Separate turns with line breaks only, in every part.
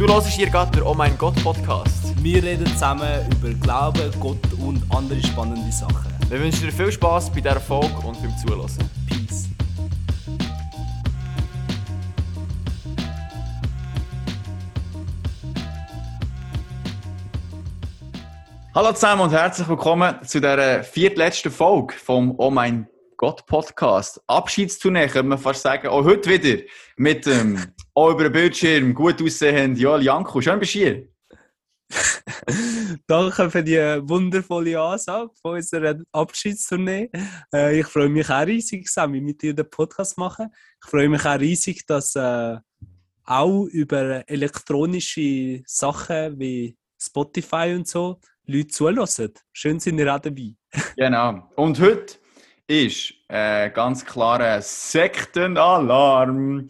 Du hörst hier gerade den Oh mein Gott Podcast.
Wir reden zusammen über Glauben, Gott und andere spannende Sachen.
Wir wünschen dir viel Spaß bei dieser Folge und beim Zuhören.
Peace.
Hallo zusammen und herzlich willkommen zu der viertletzten Folge vom Oh mein Gott Podcast. Abschiedstournee, könnte man fast sagen. Auch heute wieder mit dem ähm, auch über den Bildschirm gut aussehenden Joel Janko. Schön bist du hier.
Danke für die wundervolle Ansage von unserer Abschiedstournee. Äh, ich freue mich auch riesig, Sammy, mit dir den Podcast machen. Ich freue mich auch riesig, dass äh, auch über elektronische Sachen wie Spotify und so Leute zulassen. Schön sind ihr auch dabei.
genau. Und heute ist äh, ganz klarer Sektenalarm.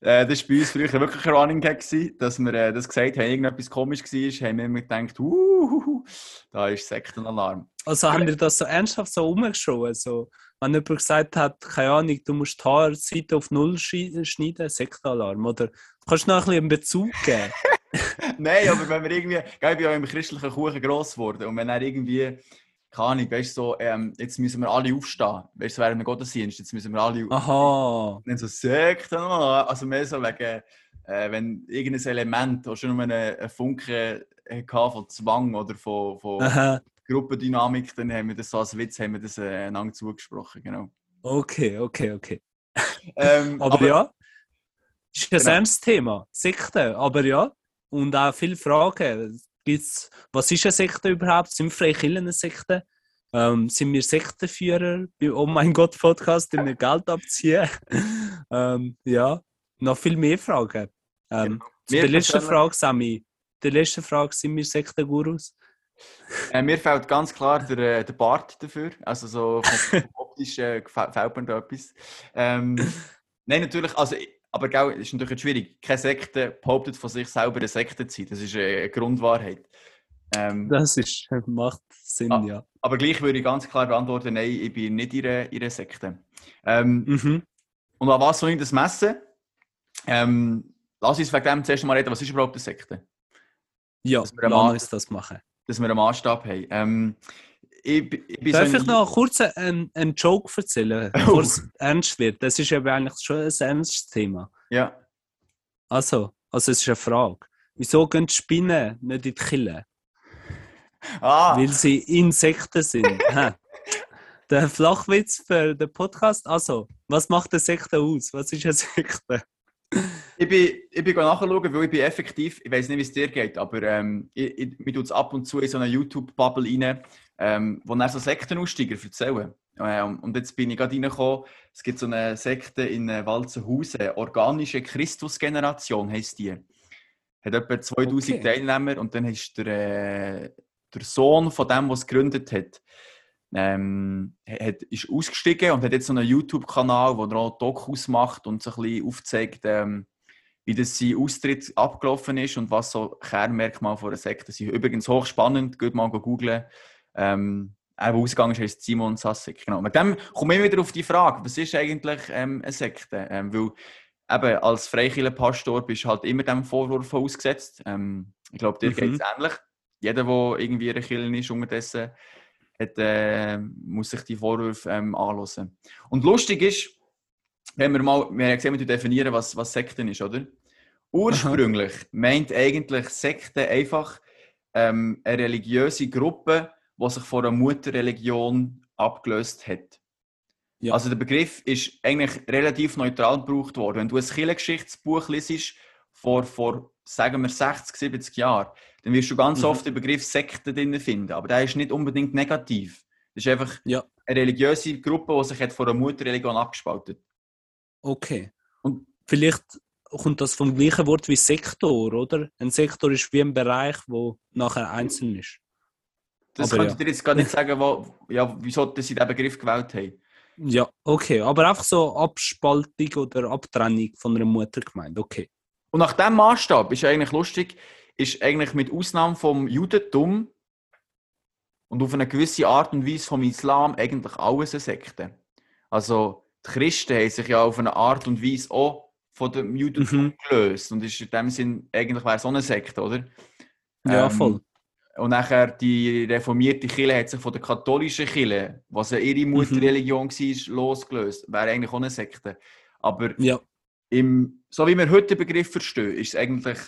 Äh, das war bei uns früher wirklich ein Running Gag, dass wir äh, das gesagt haben, irgendetwas komisch war, haben wir immer gedacht, uh, da ist Sektenalarm.
Also haben wir das so ernsthaft so umgeschoben? So, wenn jemand gesagt hat, keine Ahnung, du musst die Haarseite auf Null schneiden, Sektenalarm, oder kannst du noch ein bisschen einen Bezug geben?
Nein, aber wenn wir irgendwie, ich bin ja im christlichen Kuchen gross geworden und wenn er irgendwie, keine Ahnung, weißt du, so, ähm, jetzt müssen wir alle aufstehen, weißt du, während wir Gottesdienst, jetzt müssen wir alle
Aha.
Und dann so Sekten, also mehr so wegen, äh, wenn irgendein Element oder schon nur einen, einen Funken von Zwang oder von, von Gruppendynamik, dann haben wir das so als Witz haben wir das äh, einander zugesprochen, genau.
Okay, okay, okay. ähm, aber, aber, ja, ist ein genau. ernstes Thema, Sekten, aber ja, und auch viele Fragen. Gibt's, was ist eine Sekte überhaupt? Sind Freikirchen eine Sekte? Ähm, sind wir Sektenführer bei Oh mein Gott Podcast, die wir Geld abziehen? ähm, ja, noch viel mehr Fragen. Ähm, ja. Zu der letzten Frage, Sami. Die letzte Frage, sind wir Sektengurus?
Äh, mir fällt ganz klar der, äh, der Bart dafür. Also so optisch äh, fällt mir da etwas. Ähm, nein, natürlich, also aber gell, ist natürlich schwierig. Keine Sekte behauptet von sich selber eine Sekte zu sein. Das ist eine Grundwahrheit.
Ähm, das ist, macht Sinn, ah, ja.
Aber gleich würde ich ganz klar beantworten, nein, ich bin nicht ihre, ihre Sekte. Ähm, mhm. Und an was soll ich das messen? Ähm, lass uns wegen dem zuerst mal reden, was ist überhaupt eine Sekte?
Ja, lass uns das machen.
Dass wir einen Maßstab haben. Ähm,
ich, ich Darf so ich noch kurz einen, einen Joke erzählen, bevor oh. es ernst wird? Das ist ja eigentlich schon ein ernstes Thema.
Ja.
Also, also es ist eine Frage. Wieso gehen die Spinnen nicht in die Kille?
Ah.
Weil sie Insekten sind. Der Flachwitz für den Podcast. Also, was macht eine Sekte aus? Was ist eine Sekte?
ich bin, ich bin nachschauen, weil ich bin effektiv, ich weiß nicht, wie es dir geht, aber ähm, ich, ich, mir tut es ab und zu in so eine YouTube-Bubble rein, ähm, wo dann so Sektenaussteiger erzählen. Ähm, und jetzt bin ich gerade reingekommen, es gibt so eine Sekte in äh, Walzenhausen, organische Christusgeneration heisst die. Hat etwa 2000 okay. Teilnehmer und dann ist der, äh, der Sohn von dem, der es gegründet hat, ähm, hat, ist ausgestiegen und hat jetzt so einen YouTube-Kanal, wo er auch Dokus macht und so ein bisschen aufzeigt, ähm, wie das sein Austritt abgelaufen ist und was so Kernmerkmale von einer Sekte sind. Übrigens hochspannend, geht mal googeln. Ähm, er, der ausgegangen ist, heißt Simon Sassik. Genau. Mit dem komme ich wieder auf die Frage, was ist eigentlich ähm, eine Sekte? Ähm, weil eben als Freikirchenpastor bist du halt immer dem Vorwurf ausgesetzt. Ähm, ich glaube, dir mhm. geht es ähnlich. Jeder, der irgendwie in Kirche ist, unterdessen hat, äh, muss sich die Vorwürfe ähm, anhören. Und lustig ist, wenn wir mal, wir haben gesehen, wir definieren, was, was Sekten ist, oder? Ursprünglich meint eigentlich Sekte einfach ähm, eine religiöse Gruppe, die sich von einer Mutterreligion abgelöst hat. Ja. Also der Begriff ist eigentlich relativ neutral gebraucht worden. Wenn du ein Kirchengeschichtsbuch liest, vor, vor sagen wir 60, 70 Jahren, dann wirst du ganz mhm. oft den Begriff Sekte drin finden. Aber der ist nicht unbedingt negativ. Das ist einfach ja. eine religiöse Gruppe, die sich hat von einer Mutterreligion abgespaltet.
Okay. Und vielleicht kommt das vom gleichen Wort wie Sektor, oder? Ein Sektor ist wie ein Bereich, wo nachher einzeln ist.
Das aber könnte ja. dir jetzt gar nicht sagen, wo, ja, wieso sie diesen Begriff gewählt haben.
Ja, okay. Aber einfach so Abspaltung oder Abtrennung von einer Muttergemeinde, okay.
Und nach diesem Maßstab ist eigentlich lustig, ist eigentlich mit Ausnahme vom Judentum und auf eine gewisse Art und Weise vom Islam eigentlich alles eine Sekte. Also die Christen haben sich ja auf eine Art und Weise auch von dem Judentum mhm. gelöst und ist in dem Sinn, eigentlich wäre es so eine Sekte, oder?
Ja, ähm, voll.
Und nachher die reformierte Kirche hat sich von der katholischen Kirche, was ja ihre mhm. Mutterreligion mhm. war, losgelöst. Wäre eigentlich auch eine Sekte. Aber
ja.
im, so wie wir heute den Begriff verstehen, ist es eigentlich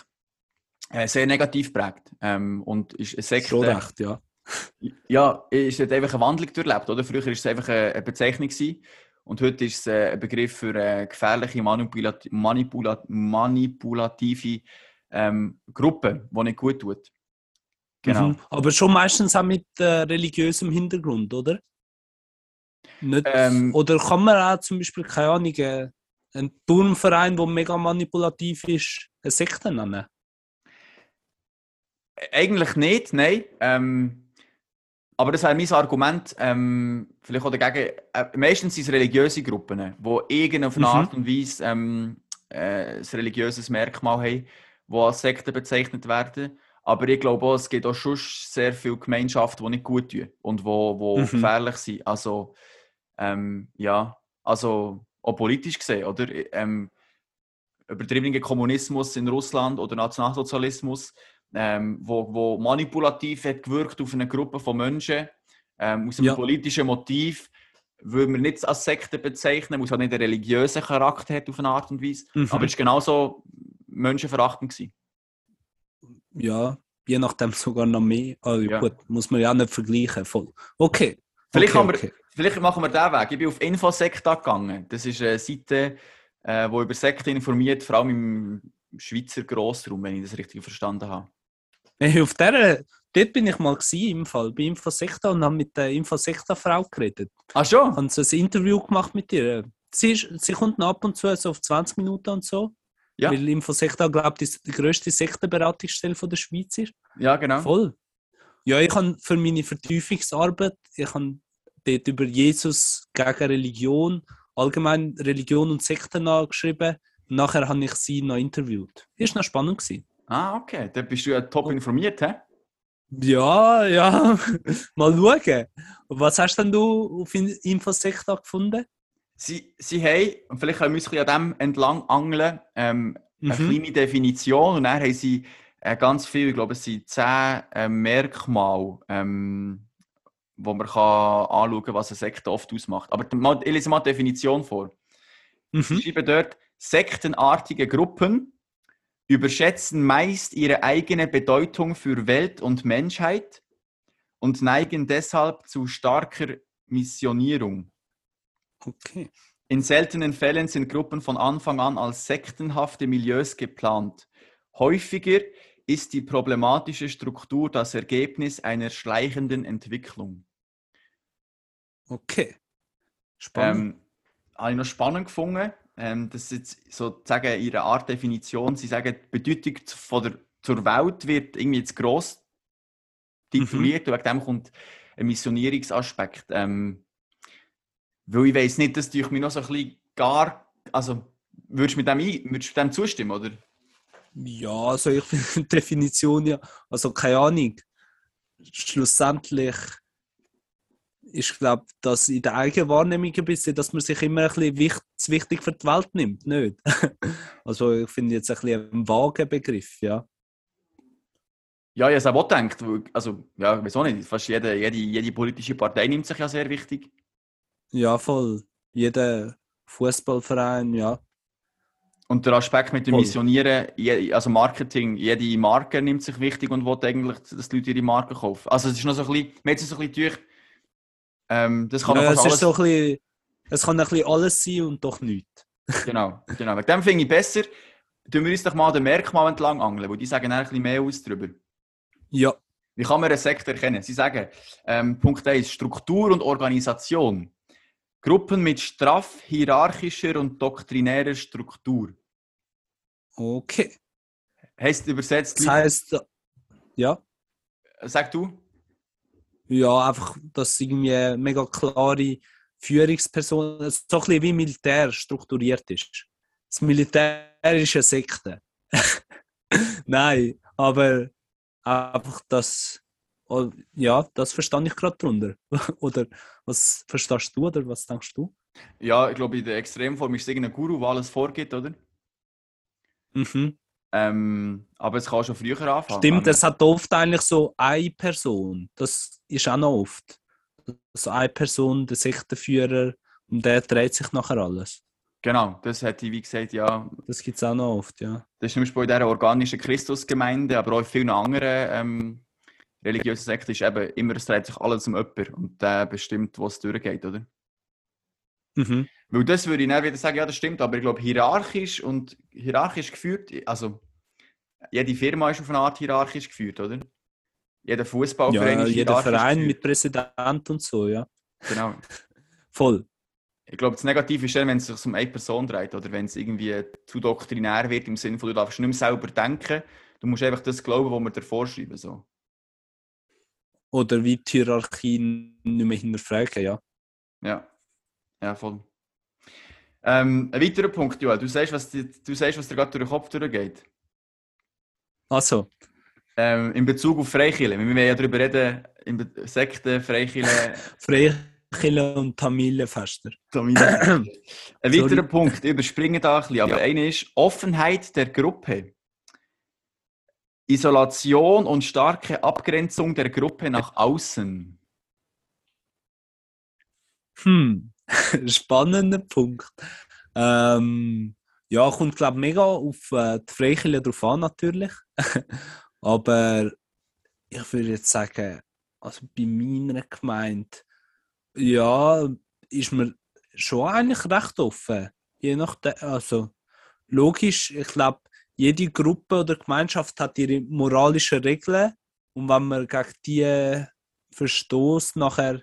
äh, sehr negativ prägt. Ähm, und ist eine Sekte.
Schon recht, ja.
Ja, ist hat einfach eine Wandlung durchlebt, oder? Früher war es einfach eine Bezeichnung gewesen, und heute ist es äh, ein Begriff für äh, gefährliche Manipulat Manipulat manipulative ähm, Gruppen, die nicht gut tut.
Genau. Mhm. Aber schon meistens auch mit äh, religiösem Hintergrund, oder? Nicht, ähm, oder kann man auch zum Beispiel, keine Ahnung, äh, einen Turnverein, der mega manipulativ ist, eine Sekte nennen?
Eigentlich nicht, nein. Ähm, aber das wäre mein Argument, ähm, vielleicht auch dagegen. Äh, meistens sind es religiöse Gruppen, die irgendeine mhm. Art und Weise ähm, äh, ein religiöses Merkmal haben, die als Sekte bezeichnet werden. Aber ich glaube auch, es gibt auch schon sehr viele Gemeinschaften, die nicht gut tun und wo, wo mhm. gefährlich sind. Also, ähm, ja, also auch politisch gesehen, oder? Ähm, übertriebener Kommunismus in Russland oder Nationalsozialismus, ähm, wo, wo manipulativ hat gewirkt auf eine Gruppe von Menschen ähm, aus einem ja. politischen Motiv, würde man nicht als Sekte bezeichnen, muss auch nicht einen religiösen Charakter hat auf eine Art und Weise, mhm. aber es war genauso menschenverachtend. Gewesen
ja, je nachdem sogar noch mehr. Also ja. gut, muss man ja auch nicht vergleichen. Voll. Okay.
Vielleicht,
okay,
wir, okay. vielleicht machen wir diesen Weg. Ich bin auf Infosecta gegangen. Das ist eine Seite, äh, die über Sekten informiert, vor allem im Schweizer Grossraum, wenn ich das richtig verstanden habe.
Hey, auf der, dort bin ich mal gewesen, im Fall, bei Infosecta und habe mit der Infosecta-Frau geredet.
Ach schon?
Haben so ein Interview gemacht mit ihr. Sie, ist, sie kommt ab und zu so auf 20 Minuten und so. Ja. Weil Infosekta, glaube ich, die grösste Sektenberatungsstelle der Schweiz ist.
Ja, genau.
Voll. Ja, ich habe für meine Vertiefungsarbeit, ich habe dort über Jesus gegen Religion, allgemein Religion und Sekten geschrieben. Nachher habe ich sie noch interviewt. War noch spannend. Gewesen.
Ah, okay. Dann bist du ja top informiert, hä?
Ja, ja. Mal schauen. Was hast denn du auf Infosekta gefunden?
Sie, sie haben, und vielleicht können wir uns an dem entlang angeln, ähm, mhm. eine kleine Definition und dann haben sie äh, ganz viel, ich glaube es sind zehn äh, Merkmale, ähm, wo man kann anschauen kann, was eine Sekte oft ausmacht. Aber ich lese mal die Definition vor. Mhm. Sie schreiben dort, sektenartige Gruppen überschätzen meist ihre eigene Bedeutung für Welt und Menschheit und neigen deshalb zu starker Missionierung.
Okay.
In seltenen Fällen sind Gruppen von Anfang an als sektenhafte Milieus geplant. Häufiger ist die problematische Struktur das Ergebnis einer schleichenden Entwicklung.
Okay.
Spannend. Ähm, habe ich noch spannend gefunden. Ähm, das ist jetzt sozusagen ihre Art Definition. Sie sagen, die Bedeutung von der, zur Welt wird irgendwie zu gross tituliert mhm. und wegen dem kommt ein Missionierungsaspekt. Ähm, weil ich weiss nicht, dass ich mir noch so ein bisschen gar. Also, würdest du mit dem, ein, würdest du dem zustimmen, oder?
Ja, also ich finde die Definition ja. Also, keine Ahnung. Schlussendlich ist, glaube dass in der eigenen Wahrnehmung ein bisschen, dass man sich immer ein bisschen wichtig, wichtig für die Welt nimmt, nicht? also, ich finde jetzt ein bisschen ein vager Begriff, ja.
Ja, ich habe es auch gedacht. Also, ja, wieso nicht? Fast jede, jede, jede politische Partei nimmt sich ja sehr wichtig.
Ja, voll. Jeder Fußballverein, ja.
Und der Aspekt mit dem voll. Missionieren, also Marketing, jede Marke nimmt sich wichtig und will eigentlich, dass die Leute ihre Marke kaufen. Also es ist noch so ein bisschen, man hat es so ein bisschen durch, ähm, das kann
ja, es alles... Ist so ein bisschen, es kann ein bisschen alles sein und doch nichts.
genau, genau. Mit dem finde ich besser, tun wir uns doch mal den Merkmal entlang angeln, weil die sagen ein bisschen mehr aus darüber.
Ja.
Wie kann man einen Sektor erkennen? Sie sagen, ähm, Punkt 1, Struktur und Organisation. Gruppen mit straff hierarchischer und doktrinärer Struktur.
Okay.
Heißt übersetzt.
Das heißt, ja.
Sag du?
Ja, einfach, dass irgendwie mega klare Führungsperson, so ein bisschen wie Militär strukturiert ist. Das Militär ist eine Sekte. Nein, aber einfach, dass Oh, ja, das verstand ich gerade drunter. oder was verstehst du oder was denkst du?
Ja, ich glaube, in der Extremform ist es irgendein Guru, der alles vorgibt, oder?
Mhm.
Ähm, aber es kann schon früher anfangen.
Stimmt, es hat oft eigentlich so eine Person. Das ist auch noch oft. So eine Person, der Sektenführer, und der dreht sich nachher alles.
Genau, das hätte ich wie gesagt, ja.
Das gibt es auch noch oft, ja.
Das ist zum Beispiel in dieser organischen Christusgemeinde, aber auch in vielen anderen ähm, religiösen Sekten ist eben immer, es dreht sich alles um jemanden und der bestimmt, wo es durchgeht, oder?
Mhm.
Weil das würde ich dann wieder sagen, ja, das stimmt, aber ich glaube, hierarchisch und hierarchisch geführt, also jede Firma ist auf eine Art hierarchisch geführt, oder? Jeder Fußballverein
ja,
ist
jeder Verein
geführt.
mit Präsident und so, ja.
Genau.
Voll.
Ich glaube, das Negative ist dann, wenn es sich um eine Person dreht oder wenn es irgendwie zu doktrinär wird, im Sinne von, du darfst nicht mehr selber denken, du musst einfach das glauben, was wir dir vorschreiben. So.
Oder wie die Hierarchie nicht mehr hinterfragen, ja.
Ja, ja, voll. Ähm, ein weiterer Punkt, Joel, du sagst, was, die, du sagst, was dir gerade durch den Kopf durchgeht.
Also,
Ähm, in Bezug auf Freikirche. Wir wollen ja darüber reden, in Sekten, Freikirche,
Freikirche und Familienfester.
Familie. Ein weiterer Punkt, ich überspringe da ein bisschen, aber
Ja.
einer ist Offenheit der Gruppe. Isolation und starke Abgrenzung der Gruppe nach außen.
Hm, spannender Punkt. Ähm, ja, kommt glaube mega auf äh, die Freikirche drauf an natürlich. Aber ich würde jetzt sagen, also bei meiner Gemeinde, ja, ist man schon eigentlich recht offen. Je nachdem, also logisch, ich glaube, jede Gruppe oder Gemeinschaft hat ihre moralischen Regeln. Und wenn man gegen die verstoßt, nachher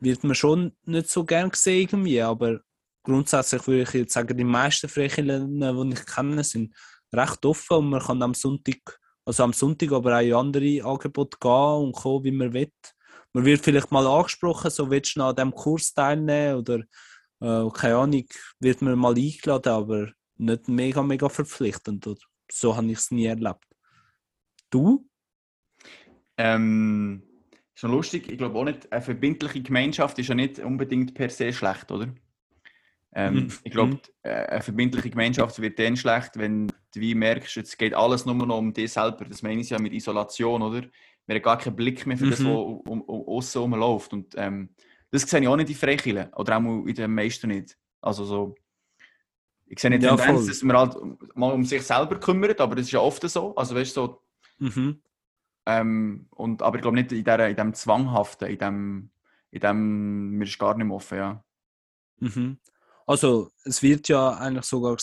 wird man schon nicht so gern gesehen irgendwie, aber grundsätzlich würde ich jetzt sagen, die meisten Freikirchen, die ich kenne, sind recht offen. Und man kann am Sonntag, also am Sonntag aber auch in andere Angebote gehen und kommen, wie man will. Man wird vielleicht mal angesprochen, so willst du an diesem Kurs teilnehmen? Oder äh, keine Ahnung, wird man mal eingeladen, aber nicht mega, mega verpflichtend. Oder so habe ich es nie erlebt. Du?
Ähm, ist noch lustig, ich glaube auch nicht, eine verbindliche Gemeinschaft ist ja nicht unbedingt per se schlecht, oder? Ähm,
Mhm.
Ich glaube, äh, eine verbindliche Gemeinschaft wird dann schlecht, wenn du wie merkst, es geht alles nur noch um dich selber. Das meine ich ja mit Isolation, oder? Wir haben gar keinen Blick mehr für das,
Mhm.
was um, um, aussen rumläuft. Und ähm, das sehe ich auch nicht in Freikirchen, oder auch in den meisten nicht. Also so, ich sehe nicht
Ja,
Tendenz,
voll.
dass man halt mal um sich selber kümmert, aber das ist ja oft so. Also weißt du, so,
Mhm.
ähm, und, aber ich glaube nicht in, der, in dem Zwanghaften, in dem, in dem, mir ist gar nicht mehr offen, ja.
Mhm. Also, es wird ja eigentlich sogar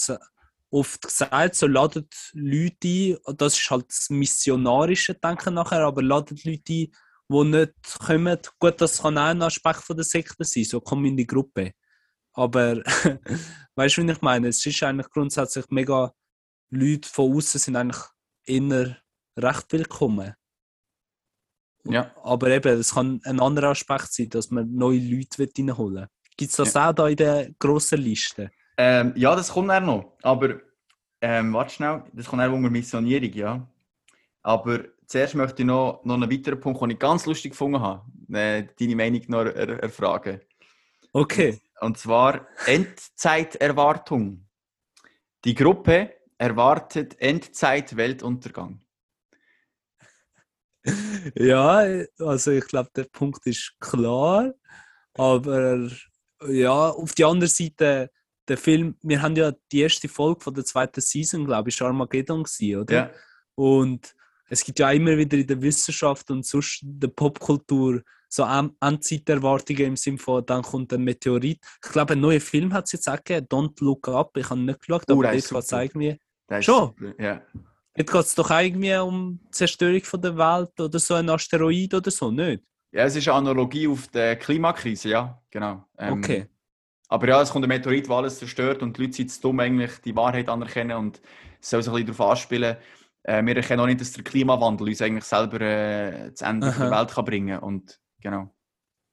oft gesagt, so ladet Leute ein, das ist halt das missionarische Denken nachher, aber ladet Leute ein, die nicht kommen. Gut, das kann auch ein Aspekt von der Sekte sein, so komm in die Gruppe. Aber, weißt du, wie ich meine? Es ist eigentlich grundsätzlich mega, Leute von außen sind eigentlich eher recht willkommen.
Ja.
Aber eben, es kann ein anderer Aspekt sein, dass man neue Leute reinholen will. Gibt es das auch da in der grossen Liste?
Ähm, ja, das kommt dann noch. Aber, ähm, warte schnell, das kommt dann unter Missionierung, ja. Aber zuerst möchte ich noch, noch einen weiteren Punkt, den ich ganz lustig gefunden habe, äh, deine Meinung noch er, erfragen.
Okay.
Und zwar Endzeiterwartung. Die Gruppe erwartet Endzeit-Weltuntergang.
Ja, also ich glaube, der Punkt ist klar. Aber ja, auf die andere Seite, der Film, wir haben ja die erste Folge von der zweiten Season, glaube ich, Armageddon gewesen, oder?
Ja.
Und es gibt ja immer wieder in der Wissenschaft und sonst in der Popkultur so An- Endzeiterwartungen im Sinne von, dann kommt ein Meteorit. Ich glaube, ein neuer Film hat es jetzt auch gegeben, Don't Look Up. Ich habe nicht geschaut,
Oh,
aber
der
dort geht es irgendwie, Schon?
super, Ja.
dort geht's doch irgendwie um die Zerstörung von der Welt oder so ein Asteroid oder so, nicht?
ja, es ist eine Analogie auf die Klimakrise, ja, genau. Ähm,
Okay.
Aber ja, es kommt ein Meteorit, der alles zerstört und die Leute sind zu dumm, eigentlich die Wahrheit anerkennen und es soll sich ein bisschen darauf anspielen. Äh, wir erkennen auch nicht, dass der Klimawandel uns eigentlich selber äh, das Ende
Aha.
der Welt kann bringen und genau.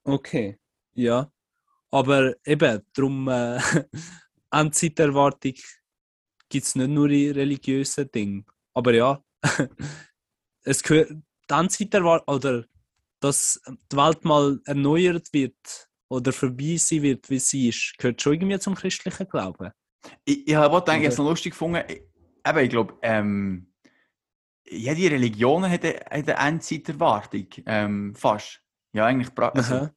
Okay, ja. Aber eben, darum, äh, Endzeiterwartung gibt es nicht nur in religiösen Dingen. Aber ja, es gehört, die Endzeiterwartung, oder dass die Welt mal erneuert wird oder vorbei sein wird, wie sie ist, gehört schon irgendwie zum christlichen Glauben.
Ich, ich habe auch gedacht,
Oder-
noch lustig gefunden. Ich, eben, ich glaube, ähm, jede Religion hat eine, eine Endzeiterwartung, ähm, fast. Ja, eigentlich. Also,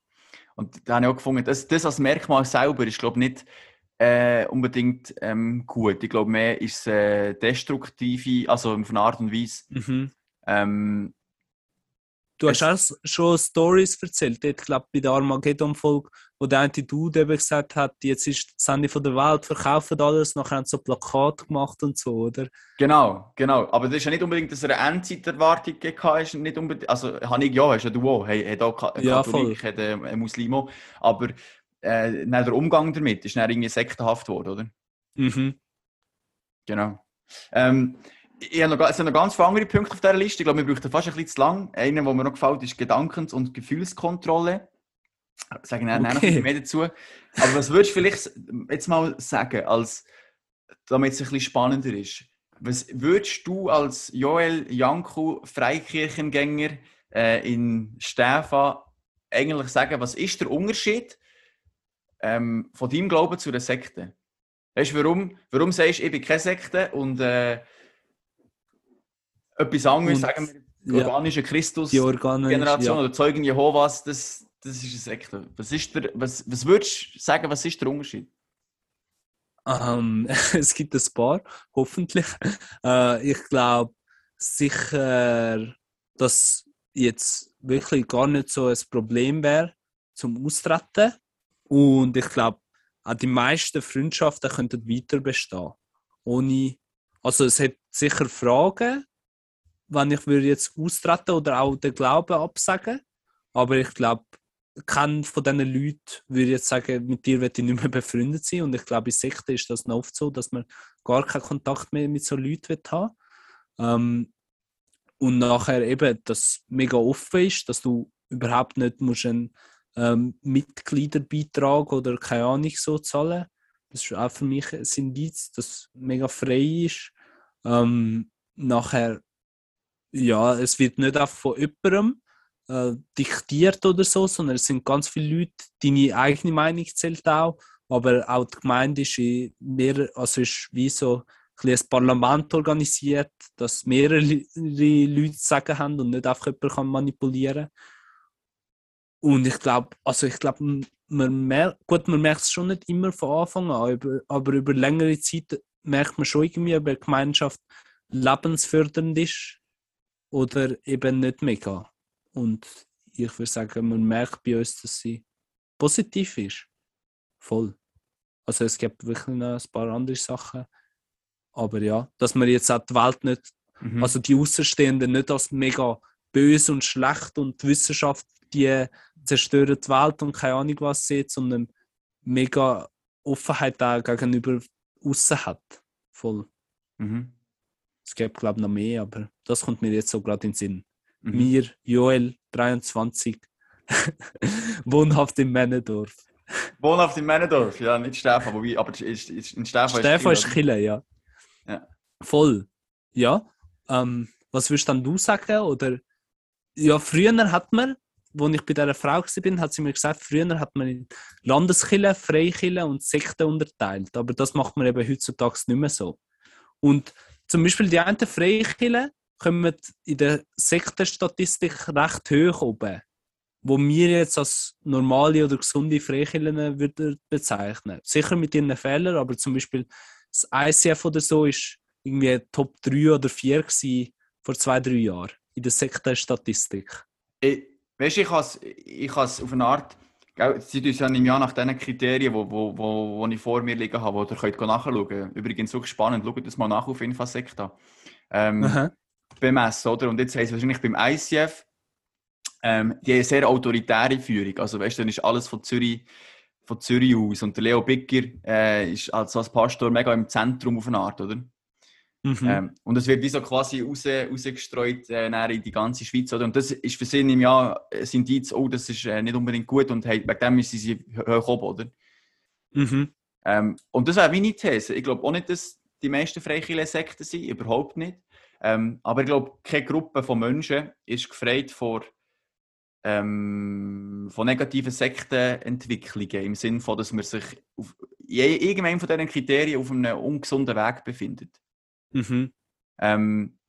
und da habe ich auch gefunden, das, das als Merkmal selber ist, glaube ich, nicht äh, unbedingt ähm, gut. Ich glaube, mehr ist es äh, destruktive, also auf eine Art und Weise. Mhm. Ähm,
Du hast auch schon Stories erzählt, ich glaube bei der Armageddon-Folge, wo der eine Dude eben gesagt hat, jetzt ist Ende von der Welt, verkaufen alles, nachher haben sie so Plakate gemacht und so, oder?
Genau, genau. Aber das ist ja nicht unbedingt, dass er eine Endzeiterwartung hatte, ist nicht unbedingt, also habe ich ja, hast ja du auch, hey, hat auch Katholik, ja, voll. hat ein Muslimo, aber äh, der Umgang damit ist dann irgendwie sektenhaft geworden, oder? Mhm. Genau. Ähm, ich habe noch, es sind noch ganz viele andere Punkte auf dieser Liste. Ich glaube, wir brauchen fast ein bisschen zu lang. Einer, der mir noch gefällt, ist Gedankens- und Gefühlskontrolle. Ich sage okay. noch mehr dazu. Aber was würdest du vielleicht jetzt mal sagen, als, damit es ein bisschen spannender ist? Was würdest du als Joel Janku, Freikirchengänger äh, in Stefan, eigentlich sagen, was ist der Unterschied ähm, von deinem Glauben zu der Sekte? Weißt du, warum, warum sagst du, ich bin keine Sekte und äh, etwas anderes, und, sagen wir, die organische ja, Christus-Generation ja. oder Zeugen Jehovas, das, das ist ein Sekte. Was, ist der, was, was würdest du sagen, was ist der Unterschied?
Um, ähm, es gibt ein paar, hoffentlich. Uh, ich glaube sicher, dass jetzt wirklich gar nicht so ein Problem wäre zum Austreten. Und ich glaube, auch die meisten Freundschaften könnten weiter bestehen. Ohne, also es hat sicher Fragen, wenn ich würde jetzt austreten oder auch den Glauben absagen. Aber ich glaube, kein von diesen Leuten würde jetzt sagen, mit dir werde ich nicht mehr befreundet sein. Und ich glaube, in Sekten ist das oft so, dass man gar keinen Kontakt mehr mit so Leuten haben ähm, Und nachher eben, dass mega offen ist, dass du überhaupt nicht musst einen ähm, Mitgliederbeitrag oder keine Ahnung so zahlen. Das ist auch für mich ein Indiz, dass mega frei ist. Ähm, nachher ja, es wird nicht einfach von jemandem äh, diktiert oder so, sondern es sind ganz viele Leute, deine eigene Meinung zählt auch, aber auch die Gemeinde ist mehr, also ist wie so ein, ein Parlament organisiert, dass mehrere Leute sagen haben und nicht einfach jemand kann manipulieren Und ich glaube, also ich glaube, man merkt, gut, man merkt es schon nicht immer von Anfang an, aber, über längere Zeit merkt man schon irgendwie, ob eine Gemeinschaft lebensfördernd ist oder eben nicht mega. Und ich würde sagen, man merkt bei uns, dass sie positiv ist. Voll. Also es gibt wirklich noch ein paar andere Sachen. Aber ja, dass man jetzt auch die Welt nicht, mhm. also die Außenstehenden nicht als mega böse und schlecht und die Wissenschaft, die zerstören die Welt und keine Ahnung was sieht, sondern mega Offenheit auch gegenüber außen hat. Voll. Mhm. Es gibt, glaube ich, noch mehr, aber das kommt mir jetzt so gerade in den Sinn. Mhm. Mir, Joel, 23, wohnhaft im Männendorf.
Wohnhaft im Männendorf, ja, nicht Stefan, wobei, aber ist, ist, in
Stefan, Stefan ist Kille, ja. ja. Voll. Ja. Ähm, was würdest dann du sagen? Oder ja, früher hat man, als ich bei dieser Frau war, hat sie mir gesagt, früher hat man in Landeskille, Freikille und Sekten unterteilt. Aber das macht man eben heutzutage nicht mehr so. Und zum Beispiel die einen Freikirchen kommen in der Sektenstatistik recht hoch oben, wo wir jetzt als normale oder gesunde Freikirchen würden bezeichnen. Sicher mit ihren Fehlern, aber zum Beispiel das ICF oder so ist irgendwie Top 3 oder 4 gewesen vor zwei, drei Jahren in der Sektenstatistik.
Ich, weißt, ich habe ich es auf eine Art Sie tun ja im Jahr nach den Kriterien, die wo, wo, wo, wo ich vor mir liegen habe, die ihr könnt nachschauen könnt. Übrigens, so spannend, schaut das mal nach auf Infasekta. Ähm, bemessen, oder? Und jetzt heisst es wahrscheinlich beim ICF, ähm, die sehr autoritäre Führung. Also, weißt du, dann ist alles von Zürich, von Zürich aus. Und der Leo Bicker äh, ist als, als Pastor mega im Zentrum auf eine Art, oder? Mhm. Ähm, und es wird wie so quasi raus, rausgestreut äh, in die ganze Schweiz. Oder? Und das ist für sie im Jahr ein Indiz, oh, das ist äh, nicht unbedingt gut und hey, wegen dem müssen sie hoch oben, oder? Mhm. Ähm, und das wäre meine These. Ich glaube auch nicht, dass die meisten Freikirchen Sekten sind, überhaupt nicht. Ähm, aber ich glaube, keine Gruppe von Menschen ist gefreit vor, ähm, von negativen Sektenentwicklungen im Sinne von, dass man sich auf irgendeinem von diesen Kriterien auf einem ungesunden Weg befindet.
Mhm.
Ähm,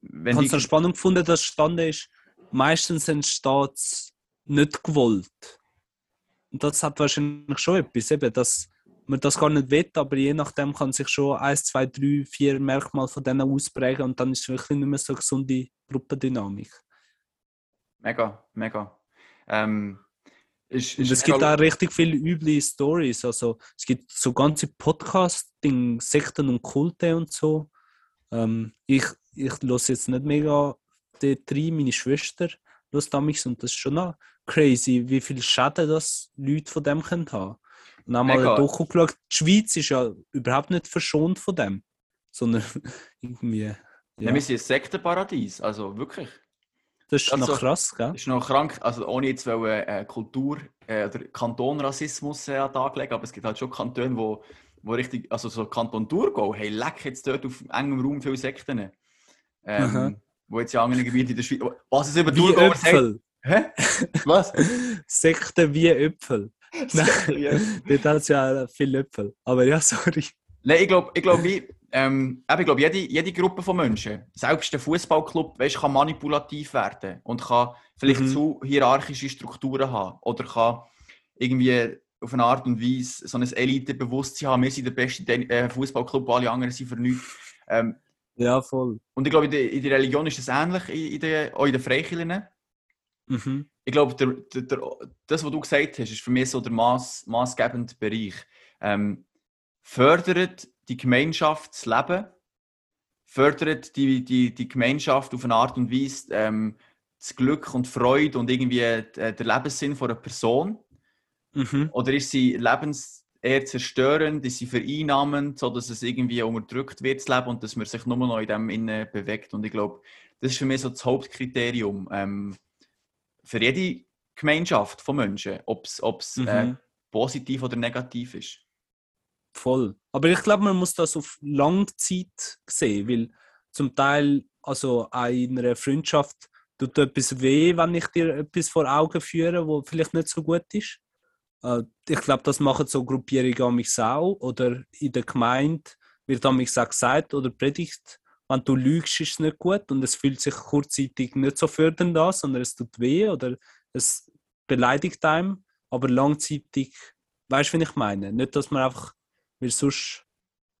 wenn ich habe es spannend gefunden, dass Stand ist, meistens entsteht es nicht gewollt. Und das hat wahrscheinlich schon etwas, eben, dass man das gar nicht will, aber je nachdem kann sich schon eins, zwei, drei, vier Merkmale von denen ausprägen und dann ist es wirklich nicht mehr so eine gesunde Gruppendynamik.
Mega, mega. Ähm,
ist, ist es gibt auch richtig viele üble Stories. Also es gibt so ganze Podcasts, Sekten und Kulte und so. Ähm, ich ich höre jetzt nicht mega die drei, meine Schwester hört damals und das ist schon noch crazy, wie viel Schaden das Leute von dem können haben. Und dann mal ein Doku geschaut, die Schweiz ist ja überhaupt nicht verschont von dem, sondern irgendwie... Ja.
ja wir sind ein Sektenparadies, also wirklich.
Das ist also, noch krass, gell?
Das ist noch krank, also ohne jetzt wollen, äh, Kultur- äh, oder Kantonrassismus äh, an Tag legen, aber es gibt halt schon Kantone, wo, wo richtig, also so Kanton Thurgau, hey, leck jetzt dort auf engem Raum viele Sekten. Ähm, wo jetzt in anderen Gebieten in der Schweiz, was es über
Thurgau sagt.
Hä? Was?
Sekten wie Äpfel. Nein, hat es ja viele Äpfel. Aber ja, sorry.
Nein, ich glaube, ich glaub, ähm, ich glaub, jede, jede Gruppe von Menschen, selbst der Fußballclub, weißt, kann manipulativ werden und kann vielleicht mhm. zu hierarchische Strukturen haben oder kann irgendwie auf eine Art und Weise so ein Elitebewusstsein haben. Wir sind der beste äh, Fußballclub, alle anderen sind für nichts. Ähm,
ja, voll.
Und ich glaube, in der, Religion ist das ähnlich, in, in der, auch in den Freikirchen. Mhm. Ich glaube, der, der, der, das, was du gesagt hast, ist für mich so der maß, maßgebende Bereich. Ähm, fördert die Gemeinschaft das Leben, fördert die, die, die Gemeinschaft auf eine Art und Weise ähm, das Glück und Freude und irgendwie äh, der Lebenssinn von einer Person? Mhm. Oder ist sie lebens eher zerstörend, ist sie vereinnahmend, sodass es irgendwie unterdrückt wird, das Leben, und dass man sich nur noch in dem innen bewegt? Und ich glaube, das ist für mich so das Hauptkriterium. Ähm, für jede Gemeinschaft von Menschen, ob es äh, mhm. äh, positiv oder negativ ist.
Voll. Aber ich glaube, man muss das auf Langzeit sehen, weil zum Teil, also in einer Freundschaft, tut etwas weh, wenn ich dir etwas vor Augen führe, wo vielleicht nicht so gut ist. Äh, ich glaube, das machen so Gruppierungen an mich auch. Oder in der Gemeinde wird an mich auch gesagt oder predigt, wenn du lügst, ist es nicht gut und es fühlt sich kurzzeitig nicht so fördernd an, sondern es tut weh oder es beleidigt einem, aber langzeitig, weißt du, wie ich meine? Nicht, dass man einfach, weil sonst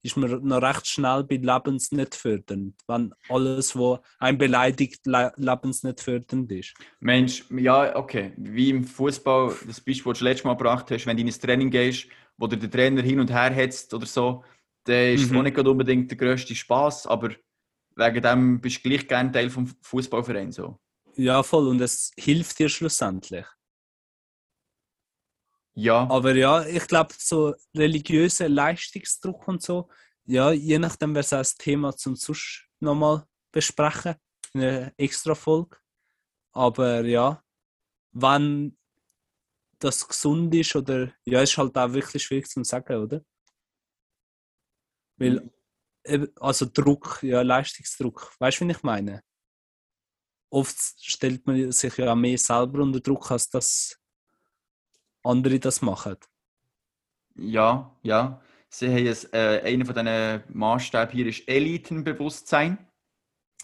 ist man noch recht schnell bei Lebens nicht fördernd, wenn alles, was ein beleidigt, Lebens nicht fördernd ist.
Mensch, ja, okay. Wie im Fußball, das Beispiel, das du letztes Mal gebracht hast, wenn du ins Training gehst, wo du den Trainer hin und her hetzt oder so, dann ist mhm. nicht unbedingt der grösste Spaß, aber wegen dem bist du gleich gerne Teil vom Fußballverein so.
Ja, voll. Und es hilft dir schlussendlich.
Ja.
Aber ja, ich glaube, so religiöser Leistungsdruck und so, ja, je nachdem wäre es auch das Thema zum sonst nochmal besprechen, in einer extra Folge. Aber ja, wenn das gesund ist oder ja, ist halt auch wirklich schwierig zu sagen, oder? Weil also Druck, ja, Leistungsdruck. Weißt du, wie ich meine? Oft stellt man sich ja mehr selber unter Druck, als dass andere das machen.
Ja, ja. Sie haben es, äh, einer von diesen Maßstäben hier ist Elitenbewusstsein.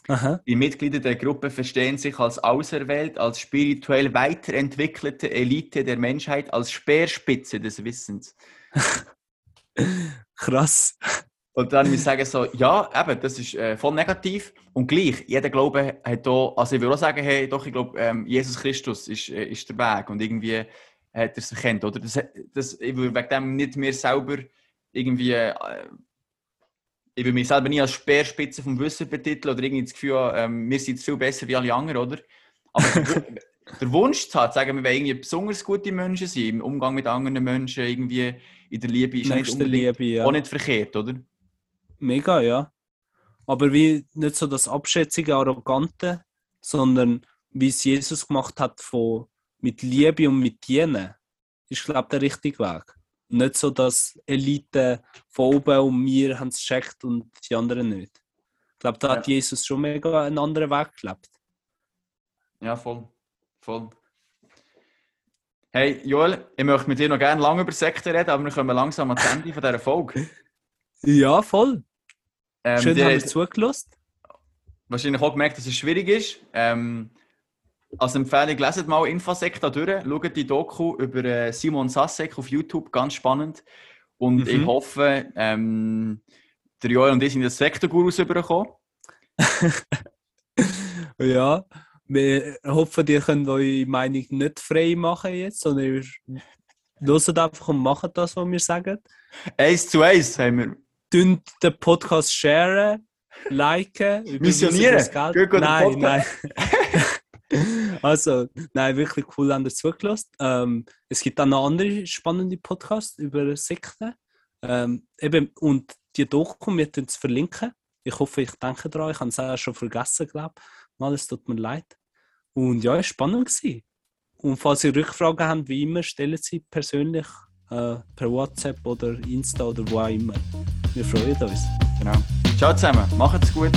Aha. Die Mitglieder der Gruppe verstehen sich als auserwählt, als spirituell weiterentwickelte Elite der Menschheit, als Speerspitze des Wissens.
Krass.
Und dann muss ich sagen, so, ja, eben, das ist äh, voll negativ. Und gleich, jeder Glaube hat da, also ich würde auch sagen, hey, doch, ich glaube, ähm, Jesus Christus ist, äh, ist der Weg und irgendwie hat er es erkannt, oder? Das, das, ich würde wegen dem nicht mir selber irgendwie, äh, ich würde mich selber nie als Speerspitze vom Wissen betiteln oder irgendwie das Gefühl ähm, wir sind viel besser wie alle anderen, oder? Aber der Wunsch zu haben, sagen wir, wenn irgendwie besonders gute Menschen sind, im Umgang mit anderen Menschen, irgendwie in der Liebe, ist nicht Liebe, ja. auch nicht verkehrt, oder?
Mega, ja. Aber wie nicht so das abschätzige, arrogante, sondern wie es Jesus gemacht hat von mit Liebe und mit Dienen, ist glaube ich der richtige Weg. Nicht so, dass Elite von oben und wir haben es gecheckt und die anderen nicht. Ich glaube, da ja. hat Jesus schon mega einen anderen Weg gelebt.
Ja, voll. Voll. Hey Joel, ich möchte mit dir noch gerne lange über Sekten reden, aber wir kommen langsam ans Ende von dieser Folge.
Ja, voll. Ähm, Schön, haben wir zugelassen.
Wahrscheinlich auch gemerkt, dass es schwierig ist. Ähm, als Empfehlung, leset mal Infosekta durch, schaut die Doku über äh, Simon Sassek auf YouTube, ganz spannend. Und mhm. ich hoffe, ähm, der Joel und ich sind das Sektorgurus übergekommen.
ja, wir hoffen, ihr könnt eure Meinung nicht frei machen jetzt, sondern ihr hört einfach und macht das, was wir sagen.
Eins zu eins haben wir.
Den Podcast sharen, liken,
missionieren.
Nein, nein. also, nein, wirklich cool, haben ihr zugelassen. Ähm, es gibt auch noch andere spannende Podcasts über Sekten. Ähm, eben, und die Doku, wir es verlinken. Ich hoffe, ich denke daran. Ich habe es auch schon vergessen, glaube ich. Mal, es tut mir leid. Und ja, es war spannend. Gewesen. Und falls ihr Rückfragen habt, wie immer, stellen Sie persönlich äh, per WhatsApp oder Insta oder wo auch immer. Wir freuen uns.
Genau. Ciao zusammen, macht's gut.